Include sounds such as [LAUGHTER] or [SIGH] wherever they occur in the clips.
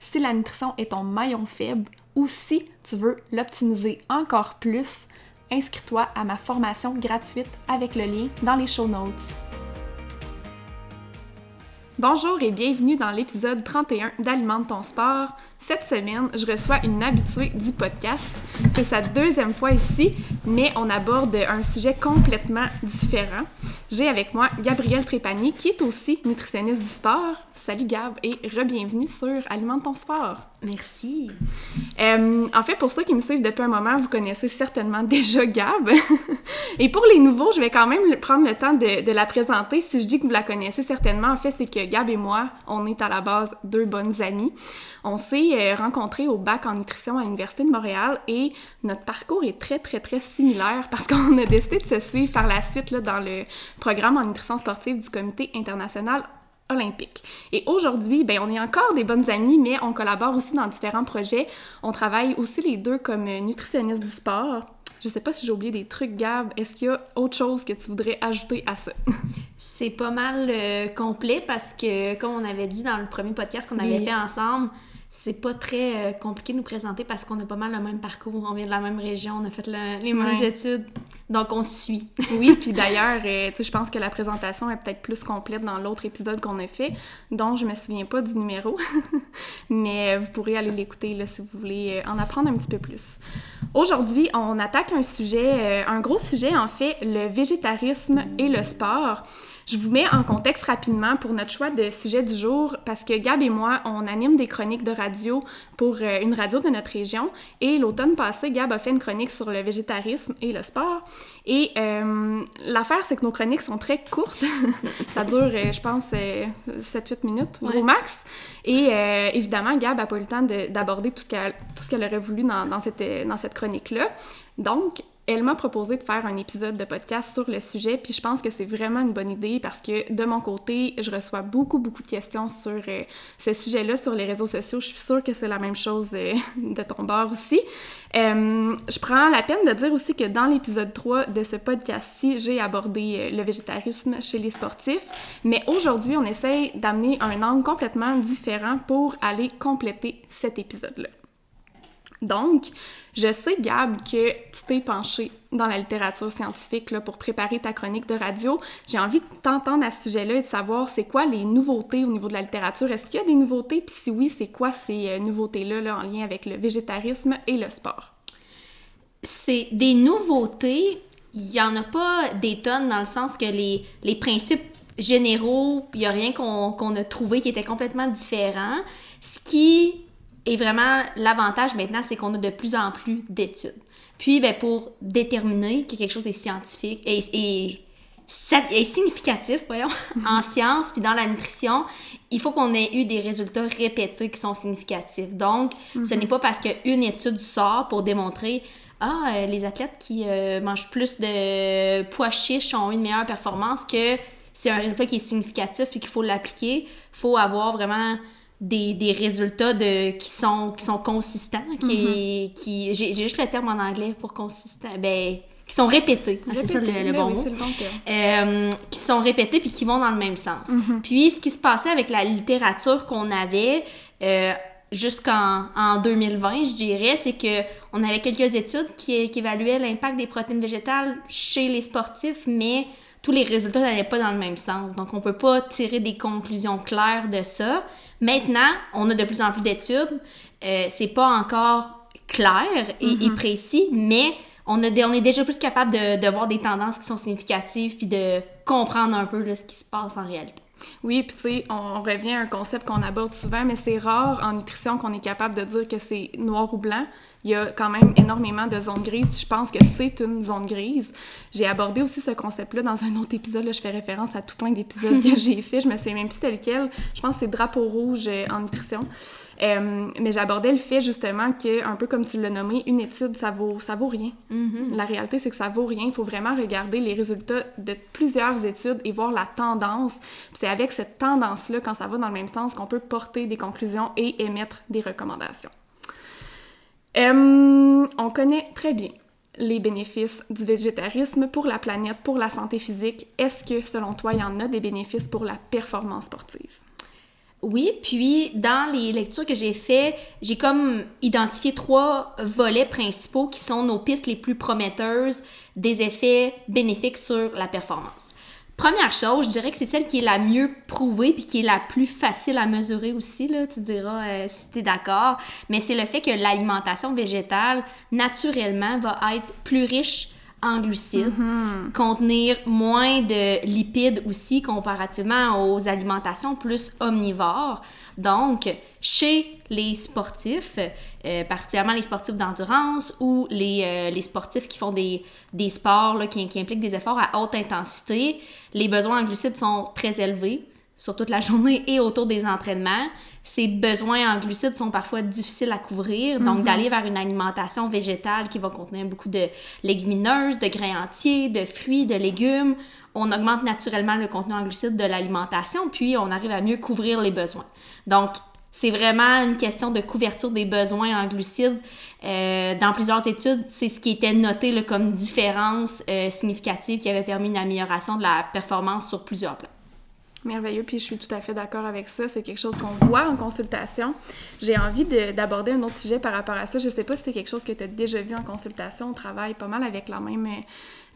si la nutrition est ton maillon faible ou si tu veux l'optimiser encore plus, inscris-toi à ma formation gratuite avec le lien dans les show notes. Bonjour et bienvenue dans l'épisode 31 d'Alimente ton sport. Cette semaine, je reçois une habituée du podcast. C'est sa deuxième fois ici, mais on aborde un sujet complètement différent. J'ai avec moi Gabrielle Trépanier, qui est aussi nutritionniste du sport. Salut Gab et re-bienvenue sur Alimente ton sport. Merci. Euh, en fait, pour ceux qui me suivent depuis un moment, vous connaissez certainement déjà Gab. [LAUGHS] et pour les nouveaux, je vais quand même prendre le temps de, de, la présenter. Si je dis que vous la connaissez certainement, en fait, c'est que Gab et moi, on est à la base deux bonnes amies. On s'est euh, rencontrés au bac en nutrition à l'Université de Montréal et notre parcours est très, très, très similaire parce [LAUGHS] qu'on a décidé de se suivre par la suite là, dans le programme en nutrition sportive du Comité international olympique. Et aujourd'hui, ben, on est encore des bonnes amies, mais on collabore aussi dans différents projets. On travaille aussi les deux comme nutritionnistes du sport. Je sais pas si j'ai oublié des trucs, Gab. Est-ce qu'il y a autre chose que tu voudrais ajouter à ça? [LAUGHS] C'est pas mal euh, complet parce que, comme on avait dit dans le premier podcast qu'on avait fait ensemble, c'est pas très euh, compliqué de nous présenter parce qu'on a pas mal le même parcours, on vient de la même région, on a fait la, les mêmes ouais. études, donc on se suit. oui, [LAUGHS] puis d'ailleurs, euh, je pense que la présentation est peut-être plus complète dans l'autre épisode qu'on a fait, dont je me souviens pas du numéro, [LAUGHS] mais vous pourrez aller l'écouter là si vous voulez en apprendre un petit peu plus. Aujourd'hui, on attaque un sujet, un gros sujet en fait, le végétarisme et le sport. Je vous mets en contexte rapidement pour notre choix de sujet du jour parce que Gab et moi, on anime des chroniques de radio pour une radio de notre région et l'automne passé, Gab a fait une chronique sur le végétarisme et le sport. Et euh, l'affaire, c'est que nos chroniques sont très courtes. [LAUGHS] Ça dure, je pense, 7-8 minutes, ouais. au max. Et euh, évidemment, Gab n'a pas eu le temps d'aborder tout ce qu'elle aurait voulu dans, dans cette, dans cette chronique-là. Donc, elle m'a proposé de faire un épisode de podcast sur le sujet, puis je pense que c'est vraiment une bonne idée parce que de mon côté, je reçois beaucoup, beaucoup de questions sur euh, ce sujet-là sur les réseaux sociaux. Je suis sûre que c'est la même chose euh, [LAUGHS] de ton bord aussi. Euh, je prends la peine de dire aussi que dans l'épisode 3 de ce podcast-ci, j'ai abordé le végétarisme chez les sportifs, mais aujourd'hui, on essaye d'amener un angle complètement différent pour aller compléter cet épisode-là. Donc, je sais, Gab, que tu t'es penché dans la littérature scientifique là, pour préparer ta chronique de radio. J'ai envie de t'entendre à ce sujet-là et de savoir c'est quoi les nouveautés au niveau de la littérature? Est-ce qu'il y a des nouveautés? Puis si oui, c'est quoi ces euh, nouveautés-là là, en lien avec le végétarisme et le sport? C'est des nouveautés. Il n'y en a pas des tonnes dans le sens que les, les principes généraux, il n'y a rien qu'on qu a trouvé qui était complètement différent. Ce qui et vraiment, l'avantage maintenant, c'est qu'on a de plus en plus d'études. Puis, ben, pour déterminer que quelque chose est scientifique et, et, et significatif, voyons, [LAUGHS] en sciences puis dans la nutrition, il faut qu'on ait eu des résultats répétés qui sont significatifs. Donc, mm -hmm. ce n'est pas parce qu'une étude sort pour démontrer ah, euh, les athlètes qui euh, mangent plus de pois chiches ont une meilleure performance que c'est un résultat qui est significatif puis qu'il faut l'appliquer. Il faut avoir vraiment des, des, résultats de, qui, sont, qui sont consistants, qui, mm-hmm. qui j'ai juste le terme en anglais pour consistant, ben, qui sont répétés, c'est ça le, ben bon mot, euh, qui sont répétés puis qui vont dans le même sens. Mm-hmm. Puis ce qui se passait avec la littérature qu'on avait euh, jusqu'en en 2020, je dirais, c'est que on avait quelques études qui, qui évaluaient l'impact des protéines végétales chez les sportifs, mais tous les résultats n'allaient pas dans le même sens. Donc, on peut pas tirer des conclusions claires de ça. Maintenant, on a de plus en plus d'études. Euh, c'est pas encore clair et, mm-hmm. précis, mais on, a, on est déjà plus capable de, de, voir des tendances qui sont significatives puis de comprendre un peu ce qui se passe en réalité. Oui, puis tu sais, on, revient à un concept qu'on aborde souvent, mais c'est rare en nutrition qu'on est capable de dire que c'est noir ou blanc. Il y a quand même énormément de zones grises, je pense que c'est une zone grise. J'ai abordé aussi ce concept-là dans un autre épisode, là, je fais référence à tout plein d'épisodes que [LAUGHS] j'ai fait, je me souviens même plus tel lequel, je pense que c'est drapeau rouge euh, en nutrition. Euh, mais j'abordais le fait justement que, un peu comme tu l'as nommé, une étude, ça vaut, ça vaut rien. Mm-hmm. La réalité, c'est que ça vaut rien. Il faut vraiment regarder les résultats de plusieurs études et voir la tendance. C'est avec cette tendance-là, quand ça va dans le même sens, qu'on peut porter des conclusions et émettre des recommandations. Euh, on connaît très bien les bénéfices du végétarisme pour la planète, pour la santé physique. Est-ce que, selon toi, il y en a des bénéfices pour la performance sportive? Oui, puis dans les lectures que j'ai fait, j'ai comme identifié trois volets principaux qui sont nos pistes les plus prometteuses des effets bénéfiques sur la performance. Première chose, je dirais que c'est celle qui est la mieux prouvée puis qui est la plus facile à mesurer aussi, là, tu diras euh, si tu d'accord, mais c'est le fait que l'alimentation végétale, naturellement, va être plus riche en glucides, mm-hmm. contenir moins de lipides aussi comparativement aux alimentations plus omnivores. Donc, chez les sportifs, euh, particulièrement les sportifs d'endurance ou les, euh, les, sportifs qui font des, des sports là, qui, qui, impliquent des efforts à haute intensité, les besoins en glucides sont très élevés sur toute la [LAUGHS] journée et autour des entraînements. Ces besoins en glucides sont parfois difficiles à couvrir, donc mhm. d'aller vers une alimentation végétale qui va contenir beaucoup de légumineuses, de grains entiers, de fruits, de légumes, on augmente naturellement le contenu en glucides de l'alimentation, puis on arrive à mieux couvrir les besoins. Donc, c'est vraiment une question de couverture des besoins en glucides. Euh, dans plusieurs études, c'est ce qui était noté comme différence euh, significative qui avait permis une amélioration de la performance sur plusieurs plans. Merveilleux, puis je suis tout à fait d'accord avec ça. C'est quelque chose qu'on voit en consultation. J'ai envie d'aborder un autre sujet par rapport à ça. Je ne sais pas si c'est quelque chose que tu as déjà vu en consultation. On travaille pas mal avec la même,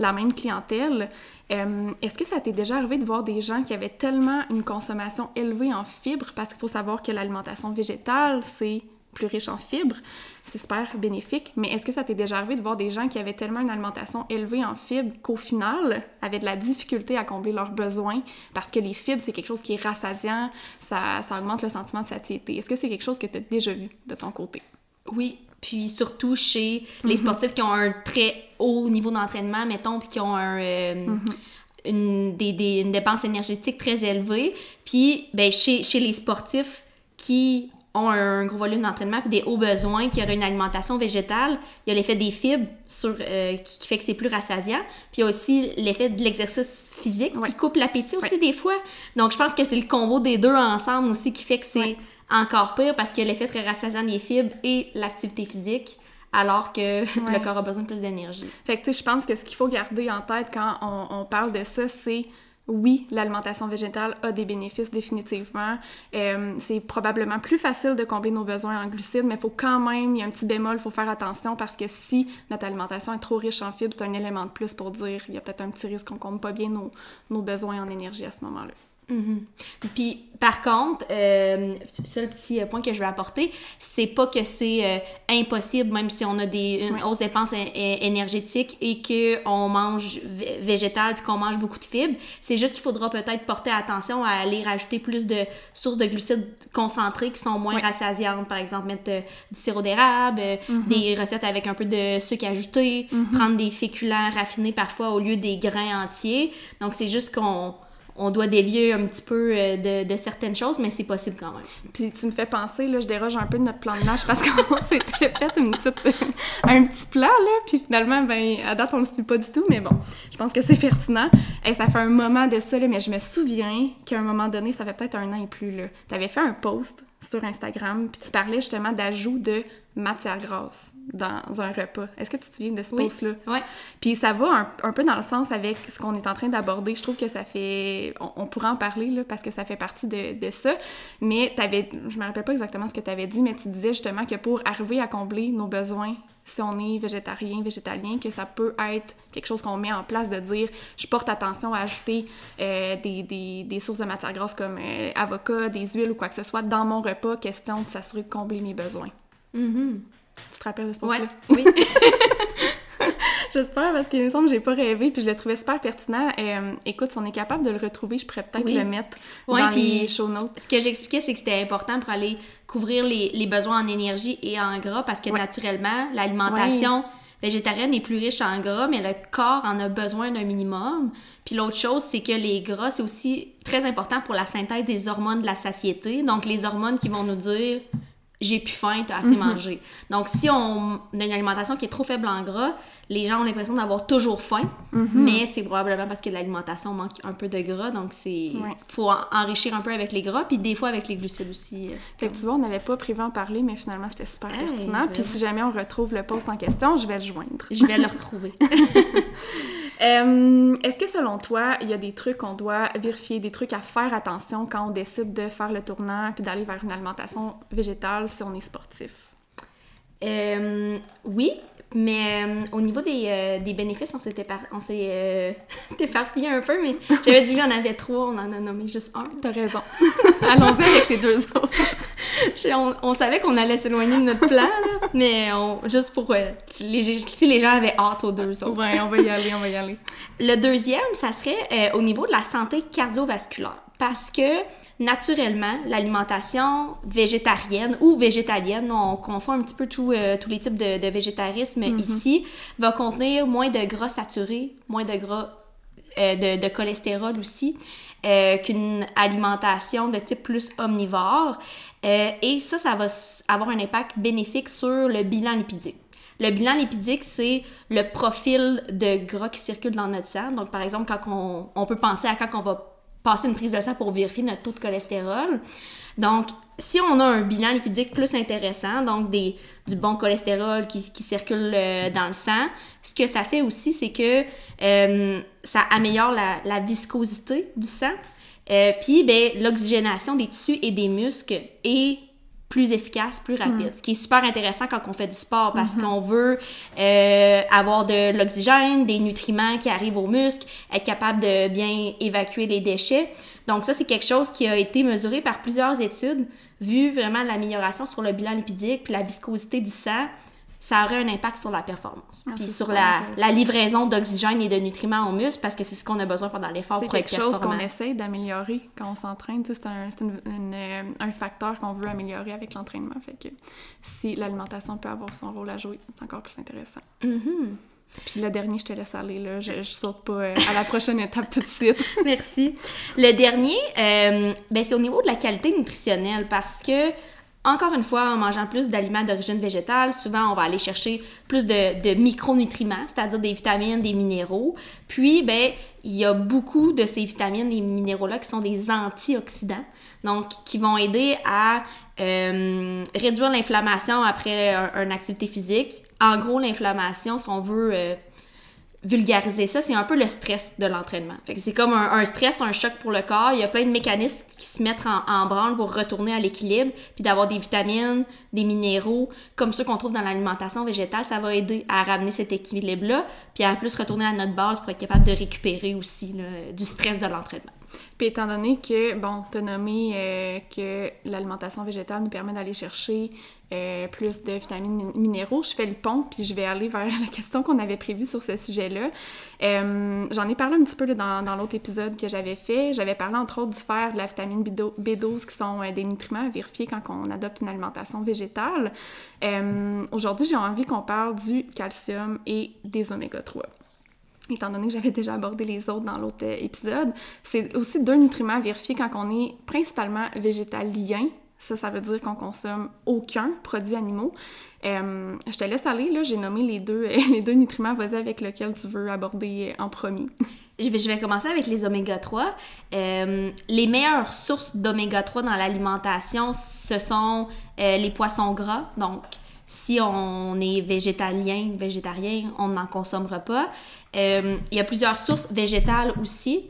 la même clientèle. Euh, est-ce que ça t'est déjà arrivé de voir des gens qui avaient tellement une consommation élevée en fibres? Parce qu'il faut savoir que l'alimentation végétale, c'est plus riche en fibres. C'est super bénéfique. Mais est-ce que ça t'est déjà arrivé de voir des gens qui avaient tellement une alimentation élevée en fibres qu'au final, avaient de la difficulté à combler leurs besoins parce que les fibres, c'est quelque chose qui est rassasiant, ça, ça augmente le sentiment de satiété? Est-ce que c'est quelque chose que tu as déjà vu de ton côté? Oui, puis surtout chez les mm-hmm. sportifs qui ont un très haut niveau d'entraînement, mettons, puis qui ont un, euh, mm-hmm. une, des, des, une dépense énergétique très élevée. Puis ben, chez, chez les sportifs qui ont un gros volume d'entraînement puis des hauts besoins, qui auraient une alimentation végétale, il y a l'effet des fibres sur, euh, qui, fait que c'est plus rassasiant. Puis il y a aussi l'effet de l'exercice physique qui coupe l'appétit aussi des fois. Donc je pense que c'est le combo des deux ensemble aussi qui fait que c'est encore pire parce qu'il y a l'effet très rassasiant des fibres et l'activité physique alors que [LAUGHS] le corps a besoin de plus d'énergie. Fait que tu sais, je pense que ce qu'il faut garder en tête quand on, on parle de ça, c'est oui, l'alimentation végétale a des bénéfices définitivement. Euh, c'est probablement plus facile de combler nos besoins en glucides, mais il faut quand même, il y a un petit bémol, il faut faire attention parce que si notre alimentation est trop riche en fibres, c'est un élément de plus pour dire il y a peut-être un petit risque qu'on ne comble pas bien nos, nos besoins en énergie à ce moment-là. Mm-hmm. Puis, par contre, euh, seul petit point que je vais apporter, c'est pas que c'est euh, impossible, même si on a des, une hausse des dépenses énergétiques et qu'on mange végétal puis qu'on mange beaucoup de fibres. C'est juste qu'il faudra peut-être porter attention à aller rajouter plus de sources de glucides concentrés qui sont moins rassasiantes. Par exemple, mettre euh, du sirop d'érable, euh, mm-hmm. des recettes avec un peu de sucre ajouté, mm-hmm. prendre des féculents raffinés parfois au lieu des grains entiers. Donc, c'est juste qu'on on doit dévier un petit peu euh, de, certaines choses, mais c'est possible quand même. Puis tu me fais penser, là, je déroge un peu de notre plan de match parce [LAUGHS] qu'on s'était fait une petite, [LAUGHS] un petit plan, là, puis finalement, ben, à date, on le suit pas du tout, mais bon, je pense que c'est pertinent. Et ça fait un moment de ça, là, mais je me souviens qu'à un moment donné, ça fait peut-être un an et plus, tu avais fait un post sur Instagram, puis tu parlais justement d'ajout de matière grasse dans un repas. Est-ce que tu te souviens de ce Oui. post-là? Ouais. Puis ça va un, un peu dans le sens avec ce qu'on est en train d'aborder. Je trouve que ça fait... On, on pourrait en parler, là, parce que ça fait partie de, de ça. Mais t'avais... Je me rappelle pas exactement ce que tu avais dit, mais tu disais justement que pour arriver à combler nos besoins, si on est végétarien, végétalien, que ça peut être quelque chose qu'on met en place de dire je porte attention à ajouter euh, des, des, des sources de matière grasse comme euh, avocat, des huiles ou quoi que ce soit dans mon repas, question de s'assurer de combler mes besoins. Mhm. Tu te rappelles de ce Ouais. post-là? Oui. [LAUGHS] J'espère parce qu'il me semble que j'ai pas rêvé puis je le trouvais super pertinent. Euh, écoute, si on est capable de le retrouver, je pourrais peut-être Oui. le mettre Ouais, dans les show notes. Ce que j'expliquais, c'est que c'était important pour aller couvrir les, les besoins en énergie et en gras parce que Ouais. naturellement, l'alimentation végétarienne est plus riche en gras, mais le corps en a besoin d'un minimum. Puis l'autre chose, c'est que les gras, c'est aussi très important pour la synthèse des hormones de la satiété. Donc les hormones qui vont nous dire j'ai plus faim, t'as assez mangé. Donc si on a une alimentation qui est trop faible en gras, les gens ont l'impression d'avoir toujours faim, mais c'est probablement parce que l'alimentation manque un peu de gras, donc c'est Ouais. faut en- enrichir un peu avec les gras, puis des fois avec les glucides aussi. euh, Fait que tu vois, on n'avait pas prévu en parler, mais finalement, c'était super Hey, pertinent. Puis si jamais on retrouve le post en question, je vais le joindre. Je vais le [LAUGHS] retrouver. [LAUGHS] Euh, Est-ce que selon toi, il y a des trucs qu'on doit vérifier, des trucs à faire attention quand on décide de faire le tournant puis d'aller vers une alimentation végétale si on est sportif? Euh, oui, mais euh, au niveau des, euh, des bénéfices, on s'est euh, [LAUGHS] éparpillé un peu, mais [LAUGHS] j'avais dit que j'en avais trois, on en a nommé juste un. T'as raison. [LAUGHS] Allons-y avec les deux autres. On, on savait qu'on allait s'éloigner de notre plan, là, mais on- juste pour euh, si, les, si les gens avaient hâte aux deux autres. Ouais, on va y aller, on va y aller. Le deuxième, ça serait euh, au niveau de la santé cardiovasculaire. Parce que, naturellement, l'alimentation végétarienne ou végétalienne, on confond un petit peu tout, euh, tous les types de, de végétarisme ici, va contenir moins de gras saturés, moins de gras euh, de, de cholestérol aussi, euh, qu'une alimentation de type plus omnivore. Et ça, ça va avoir un impact bénéfique sur le bilan lipidique. Le bilan lipidique, c'est le profil de gras qui circule dans notre sang. Donc, par exemple, quand on, on peut penser à quand on va passer une prise de sang pour vérifier notre taux de cholestérol. Donc, si on a un bilan lipidique plus intéressant, donc des, du bon cholestérol qui, circule euh, dans le sang, ce que ça fait aussi, c'est que euh, ça améliore la, viscosité du sang. Euh, Puis, ben, l'oxygénation des tissus et des muscles est plus efficace, plus rapide. Ce qui est super intéressant quand on fait du sport parce qu'on veut euh, avoir de l'oxygène, des nutriments qui arrivent aux muscles, être capable de bien évacuer les déchets. Donc ça, c'est quelque chose qui a été mesuré par plusieurs études, vu vraiment l'amélioration sur le bilan lipidique puis la viscosité du sang. Ça aurait un impact sur la performance. Ah, puis c'est sur la, livraison d'oxygène et de nutriments aux muscles parce que c'est ce qu'on a besoin pendant l'effort C'est pour être quelque chose qu'on performant. essaie d'améliorer quand on s'entraîne. C'est un, c'est euh, un facteur qu'on veut améliorer avec l'entraînement. Fait que si l'alimentation peut avoir son rôle à jouer, c'est encore plus intéressant. Mhm. Puis le dernier, je te laisse aller. Là. Je, je saute pas euh, à la prochaine [LAUGHS] étape tout de suite. [LAUGHS] Merci. Le dernier, euh, ben, c'est au niveau de la qualité nutritionnelle parce que, encore une fois, en mangeant plus d'aliments d'origine végétale, souvent on va aller chercher plus de, de micronutriments, c'est-à-dire des vitamines, des minéraux. Puis, ben, il y a beaucoup de ces vitamines et minéraux-là qui sont des antioxydants, donc qui vont aider à euh, réduire l'inflammation après un- une activité physique. En gros, l'inflammation, si on veut euh, vulgariser ça, c'est un peu le stress de l'entraînement. C'est comme un, stress, un choc pour le corps. Il y a plein de mécanismes qui se mettent en, en branle pour retourner à l'équilibre, puis d'avoir des vitamines, des minéraux, comme ceux qu'on trouve dans l'alimentation végétale, ça va aider à ramener cet équilibre-là, puis à plus retourner à notre base pour être capable de récupérer aussi là, du stress de l'entraînement. Puis étant donné que, bon, t'as nommé euh, que l'alimentation végétale nous permet d'aller chercher euh, plus de vitamines min- minéraux, je fais le pont, puis je vais aller vers la question qu'on avait prévue sur ce sujet-là. Euh, J'en ai parlé un petit peu dans, dans l'autre épisode que j'avais fait. J'avais parlé entre autres du fer, de la vitamine B12, B12 qui sont des nutriments à vérifier quand on adopte une alimentation végétale. Aujourd'hui, j'ai envie qu'on parle du calcium et des oméga 3 étant donné que j'avais déjà abordé les autres dans l'autre euh, épisode, c'est aussi deux nutriments à vérifier quand on est principalement végétalien, Ça, ça veut dire qu'on consomme aucun produit animaux. Euh, je te laisse aller, là, j'ai nommé les deux, [LAUGHS] les deux nutriments. Vas-y avec lequel tu veux aborder en premier. Je vais, commencer avec les oméga 3. Euh, les meilleures sources d'oméga 3 dans l'alimentation, ce sont euh, les poissons gras. Donc, si on est végétalien, végétarien, on n'en consommera pas. il y a plusieurs sources végétales aussi.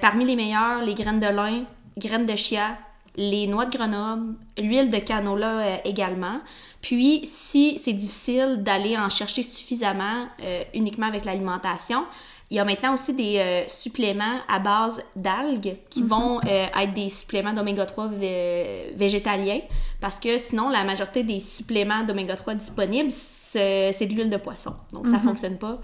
parmi les meilleures, les graines de lin, graines de chia, les noix de Grenoble, l'huile de canola euh, également. Puis, si c'est difficile d'aller en chercher suffisamment euh, uniquement avec l'alimentation, il y a maintenant aussi des euh, suppléments à base d'algues qui mhm. vont être des suppléments d'oméga 3 végétaliens parce que sinon, la majorité des suppléments d'oméga 3 disponibles, c'est de l'huile de poisson. Donc, ça ne mhm. fonctionne pas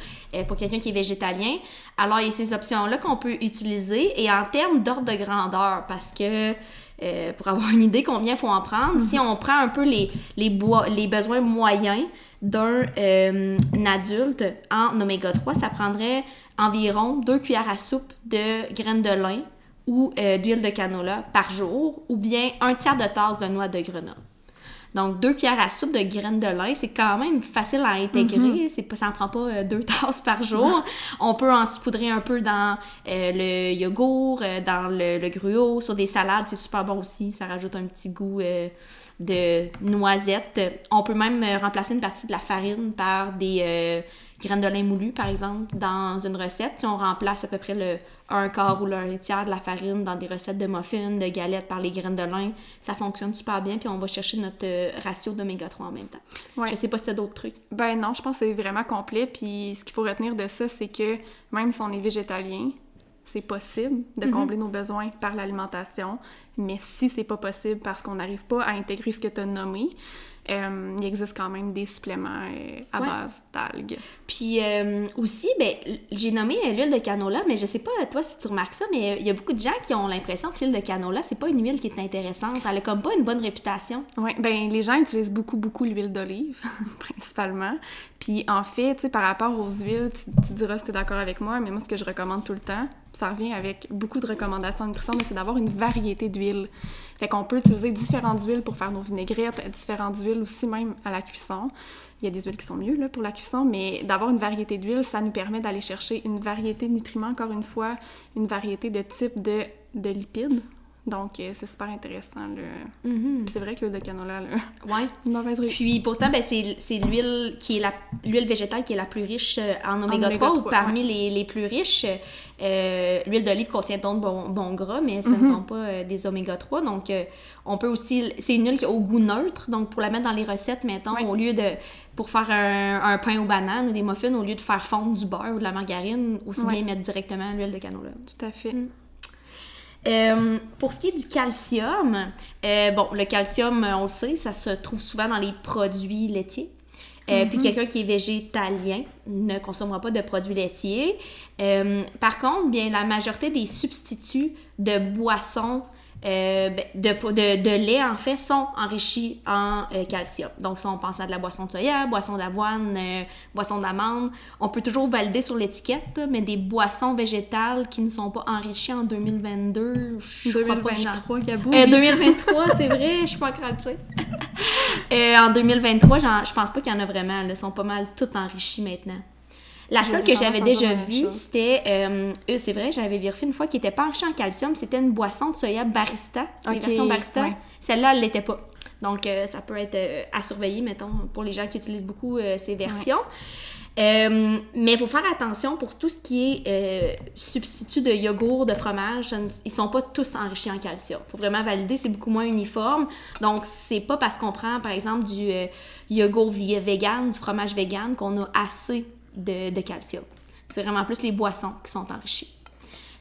pour quelqu'un qui est végétalien. Alors, il y a ces options-là qu'on peut utiliser. Et en termes d'ordre de grandeur, parce que euh, pour avoir une idée combien il faut en prendre. Si on prend un peu les, les, les besoins moyens d'un euh, adulte en oméga 3, ça prendrait environ 2 cuillères à soupe de graines de lin ou euh, d'huile de canola par jour, ou bien un tiers de tasse de noix de Grenoble. Donc, deux cuillères à soupe de graines de lin, c'est quand même facile à intégrer. Mhm. pas, ça en prend pas euh, deux [LAUGHS] tasses par jour. On peut en saupoudrer un peu dans euh, le yogourt, dans le, gruau, sur des salades, c'est super bon aussi. Ça rajoute un petit goût de noisette. On peut même remplacer une partie de la farine par des graines de lin moulu, par exemple, dans une recette. Si on remplace à peu près le un quart ou un tiers de la farine dans des recettes de muffins, de galettes par les graines de lin, ça fonctionne super bien. Puis on va chercher notre euh, ratio d'oméga 3 en même temps. Ouais. Je sais pas si tu as d'autres trucs. Ben non, je pense que c'est vraiment complet. Puis ce qu'il faut retenir de ça, c'est que même si on est végétalien, c'est possible de mhm. combler nos besoins par l'alimentation, mais si c'est pas possible parce qu'on n'arrive pas à intégrer ce que tu as nommé, euh, il existe quand même des suppléments euh, à base d'algues. Puis euh, aussi, ben, j'ai nommé l'huile de canola, mais je sais pas toi si tu remarques ça, mais il y a beaucoup de gens qui ont l'impression que l'huile de canola, c'est pas une huile qui est intéressante. Elle a comme pas une bonne réputation. Oui, ben les gens utilisent beaucoup, beaucoup l'huile d'olive, [LAUGHS] principalement. Puis en fait, tu sais, par rapport aux huiles, tu, tu diras si tu es d'accord avec moi, mais moi, ce que je recommande tout le temps, ça revient avec beaucoup de recommandations nutrition, mais c'est d'avoir une variété d'huiles. Fait qu'on peut utiliser différentes huiles pour faire nos vinaigrettes, différentes huiles aussi même à la cuisson. Il y a des huiles qui sont mieux là, pour la cuisson, mais d'avoir une variété d'huiles, ça nous permet d'aller chercher une variété de nutriments, encore une fois, une variété de types de, de lipides donc, euh, c'est super intéressant. Mm-hmm. C'est vrai que l'huile de canola, là, [LAUGHS] ouais. une mauvaise Puis pourtant, ben, c'est l'huile qui est la l'huile végétale qui est la plus riche euh, en oméga 3, ou parmi les, les, plus riches. Euh, l'huile d'olive contient donc bon, bon, gras, mais ce ne mm-hmm. sont pas des oméga 3. Donc, on peut aussi... C'est une huile qui a au goût neutre. Donc, pour la mettre dans les recettes, mettons, au lieu de... Pour faire un, pain aux bananes ou des muffins, au lieu de faire fondre du beurre ou de la margarine, aussi bien mettre directement l'huile de canola. Tout à fait. Mm. Euh, pour ce qui est du calcium, euh, bon, le calcium, on le sait, ça se trouve souvent dans les produits laitiers. Euh, puis mhm. quelqu'un qui est végétalien ne consommera pas de produits laitiers. par contre, bien, la majorité des substituts de boissons euh, ben, de, de, de, lait, en fait, sont enrichis en euh, calcium. Donc, si on pense à de la boisson de soya, boisson d'avoine, euh, boisson d'amande, on peut toujours valider sur l'étiquette, mais des boissons végétales qui ne sont pas enrichies en 2022, je 2023, crois pas... 2023, c'est vrai, je suis pas encore en 2023, je pense pas qu'il y en a vraiment. Elles sont pas mal toutes enrichies maintenant. La seule que j'avais déjà vue, c'était, euh, c'est vrai, j'avais vérifié une fois qui n'était pas enrichie en calcium, c'était une boisson de soya barista, okay. version barista. Celle-là, elle l'était pas. Donc, euh, ça peut être euh, à surveiller, mettons, pour les gens qui utilisent beaucoup ces versions. mais il faut faire attention pour tout ce qui est substitut de yogourt, de fromage. Ils sont pas tous enrichis en calcium. Il faut vraiment valider, c'est beaucoup moins uniforme. Donc, c'est pas parce qu'on prend, par exemple, du yogourt vegan, du fromage vegan, qu'on a assez de, calcium. C'est vraiment plus les boissons qui sont enrichies.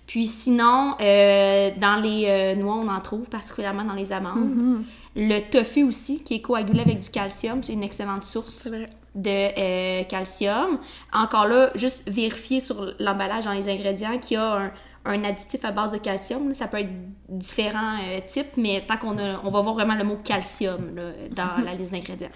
Puis sinon, euh, dans les euh, noix, on en trouve particulièrement dans les amandes. Mm-hmm. Le tofu aussi, qui est coagulé avec du calcium, c'est une excellente source de euh, calcium. Encore là, juste vérifier sur l'emballage dans les ingrédients qu'il y a un, additif à base de calcium. Ça peut être différents types, mais tant qu'on on va voir vraiment le mot calcium dans mm-hmm. la liste d'ingrédients.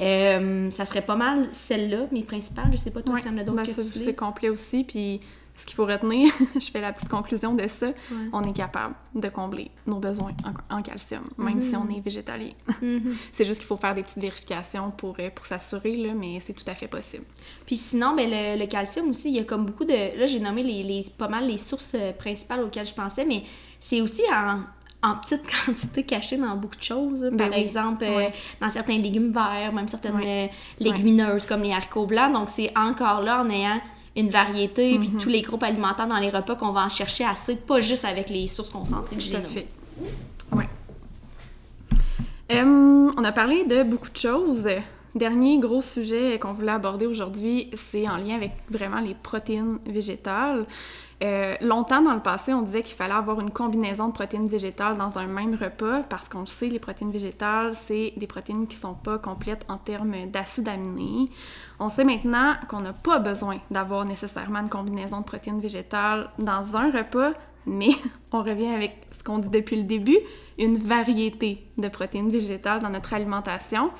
Euh, ça serait pas mal celle-là, mes principales. Je sais pas toi si y en a d'autres ben, C'est complet aussi, puis ce qu'il faut retenir, [LAUGHS] je fais la petite conclusion de ça, on est capable de combler nos besoins en, calcium, même si on Mhm. est végétalien. [LAUGHS] Mhm. c'est juste qu'il faut faire des petites vérifications pour, euh, pour s'assurer, mais c'est tout à fait possible. Puis sinon, ben, le, le calcium aussi, il y a comme beaucoup de... Là, j'ai nommé les, les- pas mal les sources euh, principales auxquelles je pensais, mais c'est aussi en, en petite [LAUGHS] quantité cachée dans beaucoup de choses. Ben Par oui. exemple, euh, dans certains légumes verts, même certaines euh, légumineuses comme les haricots blancs. Donc, c'est encore là en ayant une variété, Mhm. puis tous les groupes alimentaires dans les repas qu'on va en chercher assez, pas juste avec les sources concentrées que Tout j'ai à nommées. fait. Ouais. Euh, on a parlé de beaucoup de choses. Dernier gros sujet qu'on voulait aborder aujourd'hui, c'est en lien avec vraiment les protéines végétales. Euh, longtemps dans le passé, on disait qu'il fallait avoir une combinaison de protéines végétales dans un même repas parce qu'on le sait, les protéines végétales, c'est des protéines qui sont pas complètes en termes d'acides aminés. On sait maintenant qu'on n'a pas besoin d'avoir nécessairement une combinaison de protéines végétales dans un repas, mais [LAUGHS] on revient avec ce qu'on dit depuis le début, une variété de protéines végétales dans notre alimentation.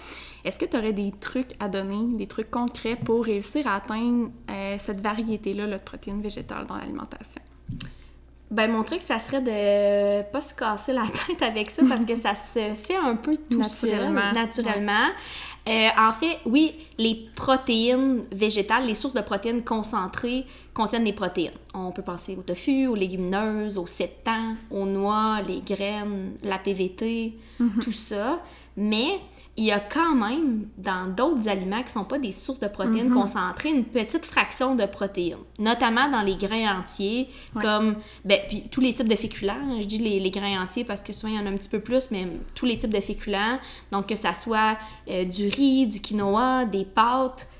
Est-ce que tu aurais des trucs à donner, des trucs concrets pour réussir à atteindre euh, cette variété-là là, de protéines végétales dans l'alimentation? Ben, mon truc, ça serait de pas se casser la [LAUGHS] tête avec ça parce que ça se fait un peu tout seul, Naturellement. Euh, en fait, oui, les protéines végétales, les sources de protéines concentrées contiennent des protéines. On peut penser au tofu, aux légumineuses, aux septans, aux noix, les graines, la PVT, tout ça. Mais il y a quand même, dans d'autres aliments qui sont pas des sources de protéines concentrées, une petite fraction de protéines. Notamment dans les grains entiers, Ouais. comme ben, puis tous les types de féculents. Je dis les, les grains entiers parce que souvent il y en a un petit peu plus, mais tous les types de féculents. Donc que ça soit euh, du riz, du quinoa, des pâtes,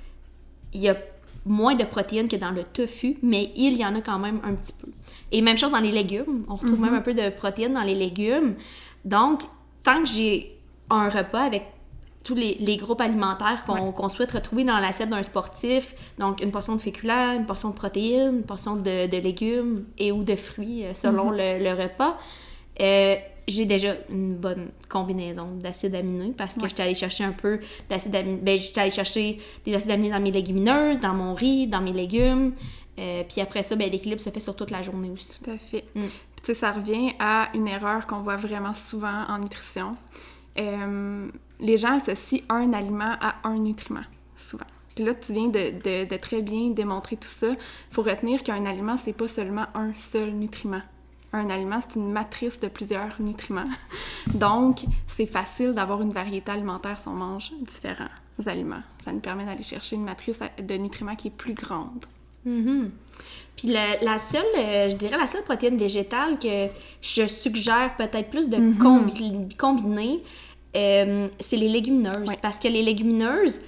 il y a moins de protéines que dans le tofu, mais il y en a quand même un petit peu. Et même chose dans les légumes. On retrouve même un peu de protéines dans les légumes. Donc, tant que j'ai un repas avec tous les, les groupes alimentaires qu'on qu'on souhaite retrouver dans l'assiette d'un sportif, donc une portion de féculents, une portion de protéines, une portion de, de légumes et ou de fruits euh, selon le, le repas, euh, j'ai déjà une bonne combinaison d'acides aminés parce que Ouais. j'étais allée chercher un peu d'acides aminés. Ben, j'étais allée chercher des acides aminés dans mes légumineuses, dans mon riz, dans mes légumes. Euh, puis après ça, ben, l'équilibre se fait sur toute la journée aussi. Tout à fait. Mm. Puis, tu sais, ça revient à une erreur qu'on voit vraiment souvent en nutrition. Euh, les gens associent un aliment à un nutriment, souvent. Puis là, tu viens de, de- de très bien démontrer tout ça. Il faut retenir qu'un aliment, c'est pas seulement un seul nutriment. Un aliment, c'est une matrice de plusieurs nutriments. [LAUGHS] Donc, c'est facile d'avoir une variété alimentaire si on mange différents aliments. Ça nous permet d'aller chercher une matrice de nutriments qui est plus grande. Mhm. Puis la, la seule, euh, je dirais la seule protéine végétale que je suggère peut-être plus de Mhm. combi- combiner, euh, c'est les légumineuses. Ouais. Parce que les légumineuses,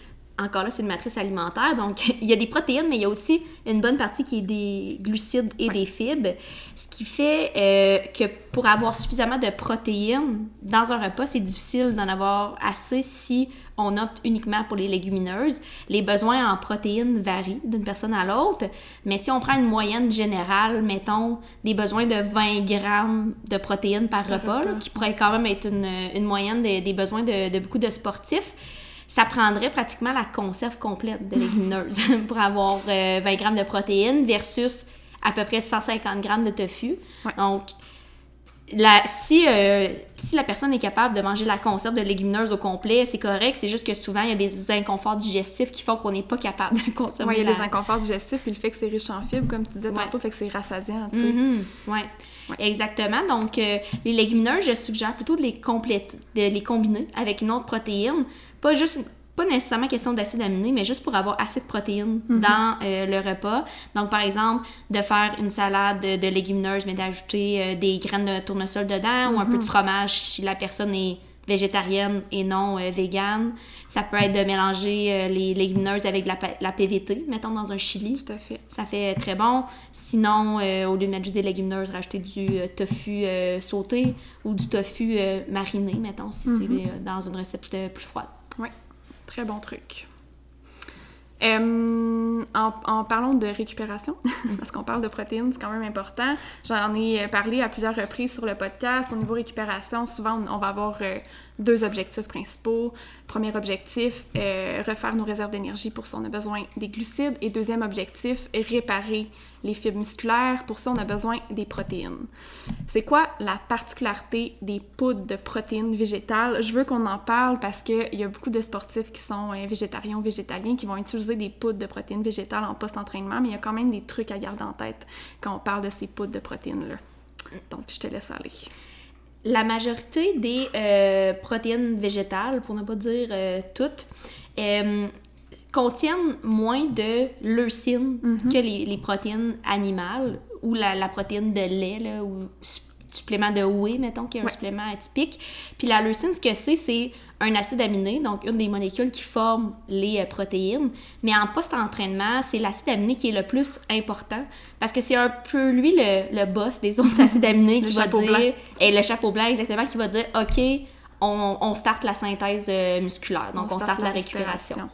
encore là, c'est une matrice alimentaire, donc [LAUGHS] il y a des protéines, mais il y a aussi une bonne partie qui est des glucides et des fibres, ce qui fait euh, que pour avoir suffisamment de protéines dans un repas, c'est difficile d'en avoir assez si on opte uniquement pour les légumineuses. Les besoins en protéines varient d'une personne à l'autre, mais si on prend une moyenne générale, mettons des besoins de 20 grammes de protéines par repas, là, qui pourrait quand même être une, une moyenne de- des besoins de, de beaucoup de sportifs, ça prendrait pratiquement la conserve complète de légumineuses [LAUGHS] pour avoir euh, 20 grammes de protéines versus à peu près 150 grammes de tofu. Ouais. Donc, la, si, euh, si la personne est capable de manger la conserve de légumineuses au complet, c'est correct. C'est juste que souvent, il y a des inconforts digestifs qui font qu'on n'est pas capable de consommer Oui, il y a la- des inconforts digestifs, puis le fait que c'est riche en fibres, comme tu disais Ouais. tantôt, fait que c'est rassasiant. Mhm, ouais. Ouais. Exactement. Donc, euh, les légumineuses, je suggère plutôt de les de les combiner avec une autre protéine. Pas juste, pas nécessairement question d'acide aminé, mais juste pour avoir assez de protéines dans euh, le repas. Donc, par exemple, de faire une salade de, de légumineuses, mais d'ajouter euh, des graines de tournesol dedans ou un peu de fromage si la personne est végétarienne et non euh, végane. Ça peut être de mélanger euh, les légumineuses avec la, la PVT, mettons dans un chili. Tout à fait. Ça fait très bon. Sinon, euh, au lieu de mettre juste des légumineuses, rajouter du tofu sauté ou du tofu mariné, mettons, si c'est euh, dans une recette plus froide. Très bon truc. En, parlant de récupération, [LAUGHS] parce qu'on parle de protéines, c'est quand même important. J'en ai parlé à plusieurs reprises sur le podcast. Au niveau récupération, souvent, on, on va avoir euh, deux objectifs principaux. Premier objectif, euh, refaire nos réserves d'énergie pour si on a besoin des glucides. Et deuxième objectif, réparer les fibres musculaires. Pour ça, on a besoin des protéines. C'est quoi la particularité des poudres de protéines végétales? Je veux qu'on en parle parce qu'il y a beaucoup de sportifs qui sont euh, végétariens ou végétaliens qui vont utiliser des poudres de protéines végétales en post-entraînement, mais il y a quand même des trucs à garder en tête quand on parle de ces poudres de protéines-là. Donc, je te laisse aller. La majorité des euh, protéines végétales, pour ne pas dire euh, toutes, euh, contiennent moins de leucine que les, les protéines animales ou la, la protéine de lait là, ou supplément de whey, mettons, qui est un Ouais. supplément atypique. Puis la leucine, ce que c'est, c'est un acide aminé, donc une des molécules qui forment les euh, protéines. Mais en post-entraînement, c'est l'acide aminé qui est le plus important parce que c'est un peu lui le, le boss des autres [LAUGHS] acides aminés qui va dire... blanc. Et le chapeau blanc, exactement, qui va dire, OK, on, on starte la synthèse euh, musculaire, donc on, starte la récupération.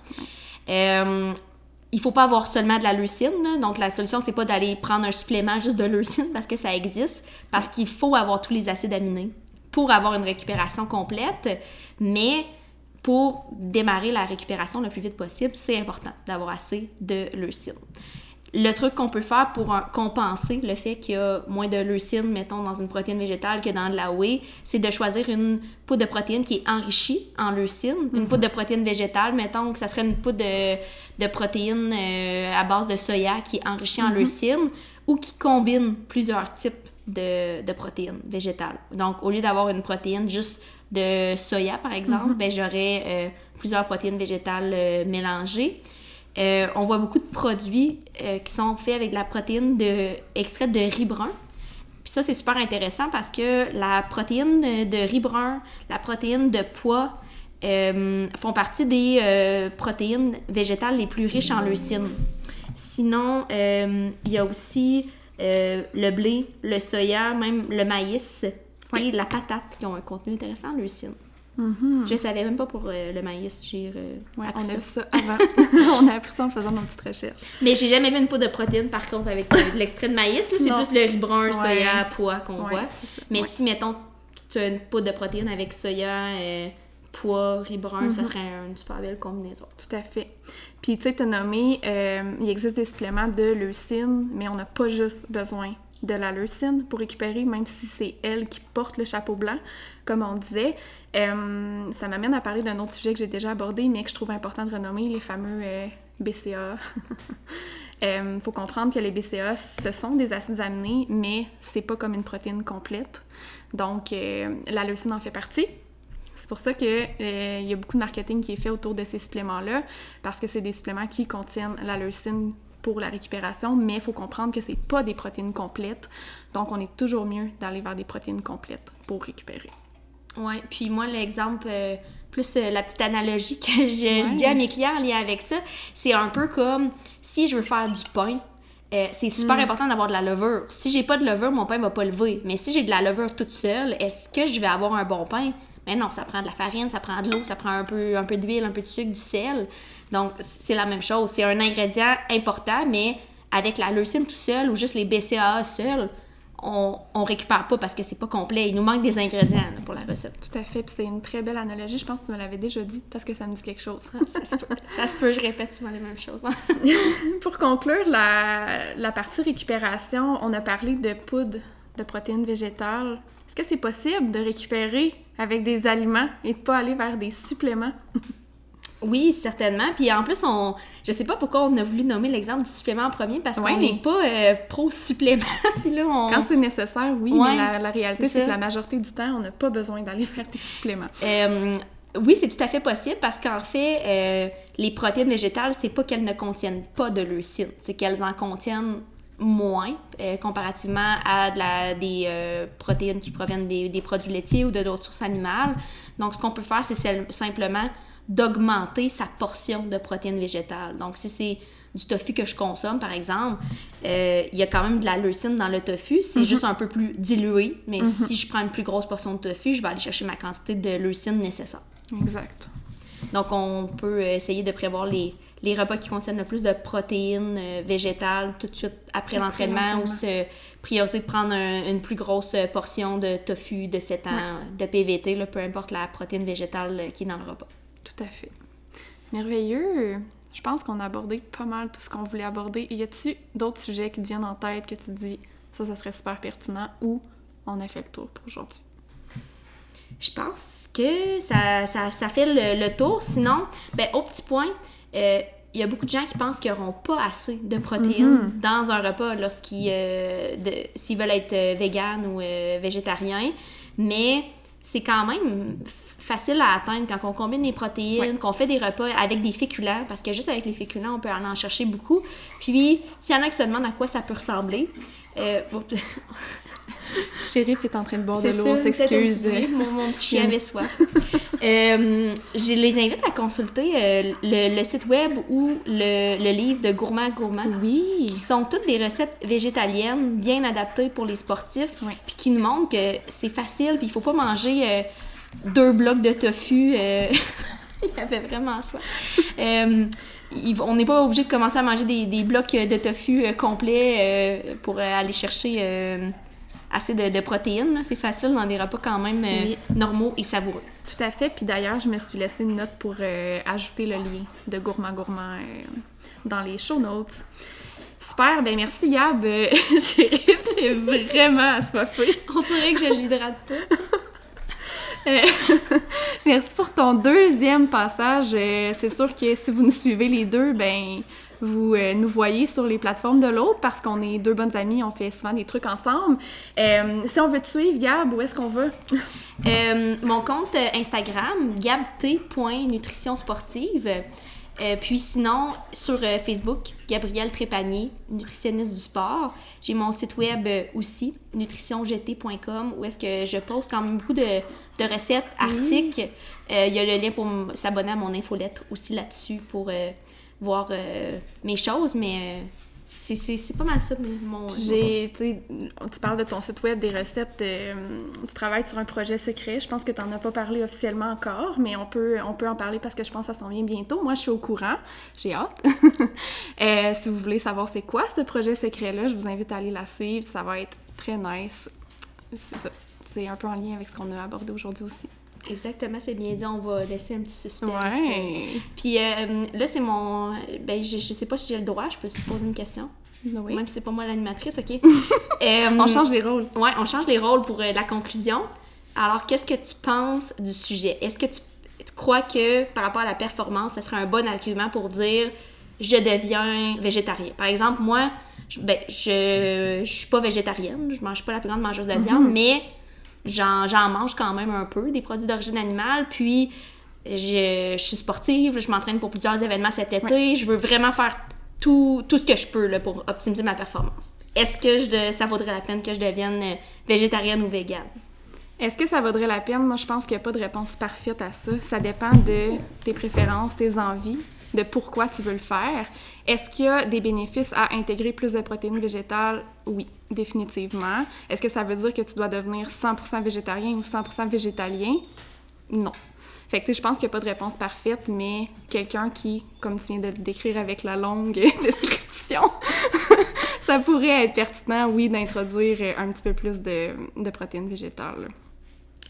Euh, il faut pas avoir seulement de la leucine. Donc, la solution, c'est pas d'aller prendre un supplément juste de leucine parce que ça existe, parce qu'il faut avoir tous les acides aminés pour avoir une récupération complète. Mais pour démarrer la récupération le plus vite possible, c'est important d'avoir assez de leucine. Le truc qu'on peut faire pour un- compenser le fait qu'il y a moins de leucine, mettons, dans une protéine végétale que dans de la whey, c'est de choisir une poudre de protéine qui est enrichie en leucine. Une poudre de protéine végétale, mettons, que ça serait une poudre de, de protéines euh, à base de soya qui est enrichie en leucine ou qui combine plusieurs types de, de protéines végétales. Donc, au lieu d'avoir une protéine juste de soya, par exemple, ben, j'aurais euh, plusieurs protéines végétales euh, mélangées. Euh, on voit beaucoup de produits euh, qui sont faits avec de la protéine de, extraite de riz brun. Puis ça, c'est super intéressant parce que la protéine de, riz brun, la protéine de pois euh, font partie des protéines végétales les plus riches en leucine. Sinon, il y a aussi le blé, le soya, même le maïs et la patate qui ont un contenu intéressant en leucine. Je savais même pas pour euh, le maïs, j'ai euh, Ouais, on a ça. vu ça avant. [LAUGHS] on a appris ça en faisant nos petites recherches. Mais j'ai jamais vu une poudre de protéines, par contre, avec euh, de l'extrait de maïs. C'est plus le riz brun, Ouais. soya, pois qu'on Ouais, voit. Mais si, mettons, tu as une poudre de protéines avec soya, pois, riz brun, ça Mhm. serait une super belle combinaison. Tout à fait. Puis, tu sais, tu as nommé, il existe des suppléments de leucine, mais on n'a pas juste besoin de la leucine pour récupérer, même si c'est elle qui porte le chapeau blanc, comme on disait. Euh, ça m'amène à parler d'un autre sujet que j'ai déjà abordé, mais que je trouve important de renommer, les fameux euh, BCA. Il [LAUGHS] faut comprendre que les BCA, ce sont des acides aminés, mais c'est pas comme une protéine complète. Donc, euh, la leucine en fait partie. C'est pour ça qu'il y a beaucoup de marketing qui est fait autour de ces suppléments-là, parce que c'est des suppléments qui contiennent la leucine pour la récupération, mais il faut comprendre que c'est pas des protéines complètes. Donc, on est toujours mieux d'aller vers des protéines complètes pour récupérer. Ouais, puis moi, l'exemple, euh, plus euh, la petite analogie que je, dis à mes clients en lien avec ça, c'est un peu comme si je veux faire du pain. euh, c'est super Mm. important d'avoir de la levure. Si j'ai pas de levure, mon pain va pas lever. Mais si j'ai de la levure toute seule, est-ce que je vais avoir un bon pain? Mais non, ça prend de la farine, ça prend de l'eau, ça prend un peu, un peu d'huile, un peu de sucre, du sel. Donc, c'est la même chose. C'est un ingrédient important, mais avec la leucine tout seul ou juste les BCAA seuls, on, on récupère pas parce que c'est pas complet. Il nous manque des ingrédients là, pour la recette. Tout à fait, puis c'est une très belle analogie. Je pense que tu me l'avais déjà dit parce que ça me dit quelque chose. [LAUGHS] Ça se peut. Ça se peut, je répète souvent les mêmes choses. hein. [LAUGHS] Pour conclure la, la partie récupération, on a parlé de poudre de protéines végétales. Est-ce que c'est possible de récupérer avec des aliments et de pas aller vers des suppléments? [LAUGHS] Oui, certainement. Puis en plus, on, je sais pas pourquoi on a voulu nommer l'exemple du supplément en premier parce qu'on Ouais. n'est pas euh, pro-supplément. [LAUGHS] Puis là, on... Quand c'est nécessaire, oui, Ouais, mais la, la réalité, c'est que la majorité du temps, on n'a pas besoin d'aller [LAUGHS] vers des suppléments. Euh, oui, c'est tout à fait possible parce qu'en fait, euh, les protéines végétales, c'est pas qu'elles ne contiennent pas de leucine, c'est qu'elles en contiennent moins euh, comparativement à de la- des euh, protéines qui proviennent des, des produits laitiers ou de d'autres sources animales. Donc, ce qu'on peut faire, c'est simplement d'augmenter sa portion de protéines végétales. Donc, si c'est du tofu que je consomme, par exemple, euh, il y a quand même de la leucine dans le tofu, c'est juste un peu plus dilué, mais si je prends une plus grosse portion de tofu, je vais aller chercher ma quantité de leucine nécessaire. Exact. Donc, on peut essayer de prévoir les, les repas qui contiennent le plus de protéines euh, végétales tout de suite après, Après l'entraînement ou se prioriser de prendre un- une plus grosse portion de tofu, de 7 ans, de PVT, là, peu importe la protéine végétale euh, qui est dans le repas. Tout à fait. Merveilleux. je pense qu'on a abordé pas mal tout ce qu'on voulait aborder. Y a-tu d'autres sujets qui te viennent en tête que tu te dis ça, ça serait super pertinent ou on a fait le tour pour aujourd'hui? Je pense que ça, ça, ça fait le, le, tour. Sinon, ben, au petit point, euh, il y a beaucoup de gens qui pensent qu'ils n'auront pas assez de protéines Mhm. dans un repas lorsqu'ils euh, veulent être euh, vegan ou euh, végétarien. Mais c'est quand même facile à atteindre quand on combine les protéines, Ouais. qu'on fait des repas avec des féculents, parce que juste avec les féculents, on peut en chercher beaucoup. Puis, s'il y en a qui se demandent à quoi ça peut ressembler, euh, [LAUGHS] Shérif est en train de boire de l'eau, on s'excuse. Mon, mon petit chien avait soif. [LAUGHS] Euh, je les invite à consulter euh, le, le site web ou le, le livre de Gourmand Gourmand, Oui! qui sont toutes des recettes végétaliennes bien adaptées pour les sportifs, puis qui nous montrent que c'est facile, puis il faut pas manger euh, deux blocs de tofu. euh, [LAUGHS] il y avait vraiment soif. Euh, on n'est pas obligé de commencer à manger des, des blocs de tofu euh, complets euh, pour euh, aller chercher euh, assez de, de protéines. C'est facile dans des repas quand même euh, Oui. normaux et savoureux. Tout à fait. Puis d'ailleurs, je me suis laissé une note pour euh, ajouter le lien de Gourmand Gourmand euh, dans les show notes. Super, ben merci Gab. Euh, [LAUGHS] est vraiment assoiffé. On dirait que je l'hydrate pas. [LAUGHS] [LAUGHS] Merci pour ton deuxième passage. Euh, c'est sûr que si vous nous suivez les deux, ben vous euh, nous voyez sur les plateformes de l'autre parce qu'on est deux bonnes amies, on fait souvent des trucs ensemble. Euh, si on veut te suivre, Gab, où est-ce qu'on va? Euh, mon compte Instagram, gabt.nutrition sportive. Euh, puis sinon, sur euh, Facebook, Gabrielle Trépanier, nutritionniste du sport. J'ai mon site web euh, aussi, nutritiongt.com, où est-ce que je poste quand même beaucoup de, de recettes, articles. Il y a le lien pour s'abonner à mon infolettre aussi là-dessus pour voir mes choses, mais c'est- pas mal ça, mon... tu parles de ton site web, des recettes, euh, tu travailles sur un projet secret. Je pense que tu n'en as pas parlé officiellement encore, mais on peut, on peut en parler parce que je pense que ça s'en vient bientôt. Moi, je suis au courant. J'ai hâte. [LAUGHS] Euh, si vous voulez savoir c'est quoi ce projet secret-là, je vous invite à aller la suivre. Ça va être très nice. C'est ça. C'est un peu en lien avec ce qu'on a abordé aujourd'hui aussi. Exactement, c'est bien dit. On va laisser un petit suspense. Ouais. Puis euh, là, c'est mon. Ben, je, je sais pas si j'ai le droit, je peux te poser une question. Oui. Même si c'est pas moi l'animatrice, ok? [LAUGHS] Euh, On change les rôles. Ouais, on change les rôles pour euh, la conclusion. Alors, qu'est-ce que tu penses du sujet? Est-ce que tu, tu crois que par rapport à la performance, ça serait un bon argument pour dire je deviens végétarien? Par exemple, moi, je, ben, je, je suis pas végétarienne, je mange pas la plus grande mangeuse de viande, mais j'en, mange quand même un peu, des produits d'origine animale, puis je, je suis sportive, je m'entraîne pour plusieurs événements cet été, je veux vraiment faire tout, tout ce que je peux là, pour optimiser ma performance. Est-ce que je ça vaudrait la peine que je devienne euh, végétarienne ou végane? Est-ce que ça vaudrait la peine? Moi, je pense qu'il n'y a pas de réponse parfaite à ça. Ça dépend de tes préférences, tes envies, de pourquoi tu veux le faire. Est-ce qu'il y a des bénéfices à intégrer plus de protéines végétales? Oui, définitivement. Est-ce que ça veut dire que tu dois devenir 100% végétarien ou 100% végétalien? Non. Fait que, je pense qu'il n'y a pas de réponse parfaite, mais quelqu'un qui, comme tu viens de le décrire avec la longue [LAUGHS] description, [LAUGHS] ça pourrait être pertinent, oui, d'introduire un petit peu plus de protéines végétales.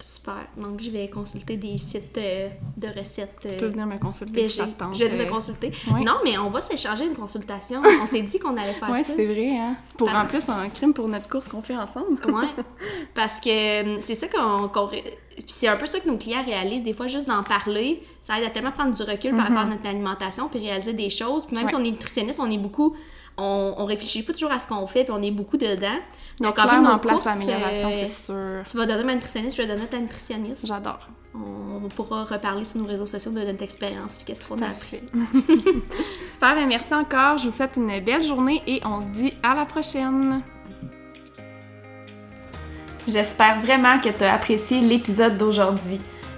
Super. Donc, je vais consulter des sites euh, de recettes. Tu peux venir me consulter si te. Je vais te euh, consulter. ouais. Non, mais on va s'échanger une consultation. [LAUGHS] On s'est dit qu'on allait faire Ouais, ça. c'est vrai, hein. Pour Parce- en plus, un crime pour notre course qu'on fait ensemble. Ouais. [LAUGHS] Parce que euh, c'est ça qu'on. puis c'est un peu ça que nos clients réalisent. Des fois, juste d'en parler, ça aide à tellement prendre du recul par rapport à notre alimentation puis réaliser des choses. Puis même. Ouais. si on est nutritionniste, on est beaucoup. On, on réfléchit pas toujours à ce qu'on fait puis on est beaucoup dedans. Donc, en fait, nos en place courses, l'amélioration, euh, c'est sûr. tu vas donner ma nutritionniste, je vais donner ta nutritionniste. J'adore. On, on pourra reparler sur nos réseaux sociaux de notre expérience puis qu'est-ce qu'on a appris. [LAUGHS] Super, ben merci encore. Je vous souhaite une belle journée et on se dit à la prochaine. J'espère vraiment que tu as apprécié l'épisode d'aujourd'hui.